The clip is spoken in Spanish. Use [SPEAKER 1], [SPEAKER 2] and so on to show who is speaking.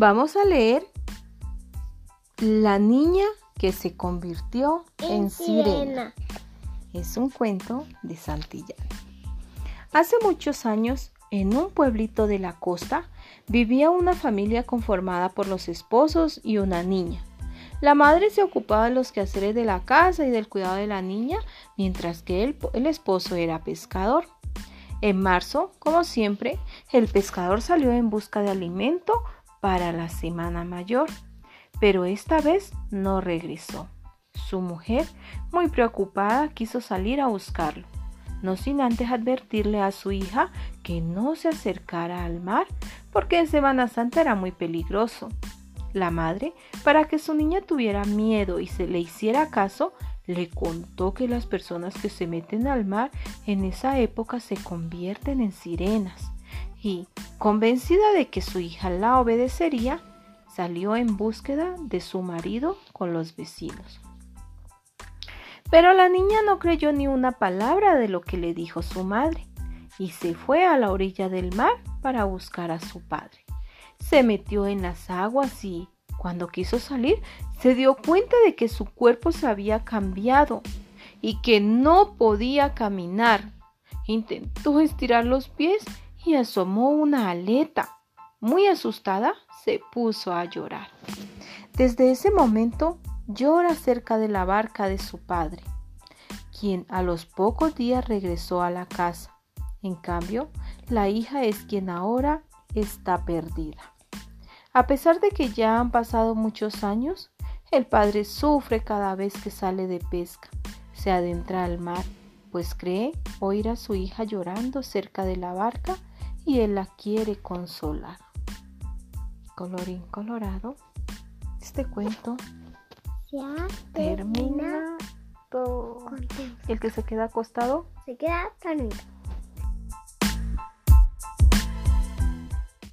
[SPEAKER 1] Vamos a leer La niña que se convirtió en, sirena. Es un cuento de Santillán. Hace muchos años, en un pueblito de la costa, vivía una familia conformada por los esposos y una niña. La madre se ocupaba de los quehaceres de la casa y del cuidado de la niña, mientras que el, el esposo era pescador. En marzo, como siempre, el pescador salió en busca de alimento para la Semana Mayor, pero esta vez no regresó. Su mujer, muy preocupada, quiso salir a buscarlo, no sin antes advertirle a su hija que no se acercara al mar, porque en Semana Santa era muy peligroso. La madre, para que su niña tuviera miedo y se le hiciera caso, le contó que las personas que se meten al mar en esa época se convierten en sirenas y, convencida de que su hija la obedecería, salió en búsqueda de su marido con los vecinos. Pero la niña no creyó ni una palabra de lo que le dijo su madre y se fue a la orilla del mar para buscar a su padre. Se metió en las aguas y, cuando quiso salir, se dio cuenta de que su cuerpo se había cambiado y que no podía caminar. Intentó estirar los pies y asomó una aleta. Muy asustada, se puso a llorar. Desde ese momento llora cerca de la barca de su padre, quien a los pocos días regresó a la casa. En cambio, la hija es quien ahora está perdida. A pesar de que ya han pasado muchos años, el padre sufre cada vez que sale de pesca, se adentra al mar, pues cree oír a su hija llorando cerca de la barca y él la quiere consolar. Colorín colorado, este cuento
[SPEAKER 2] Ya
[SPEAKER 1] termina. El que se queda acostado
[SPEAKER 2] Se queda dormido.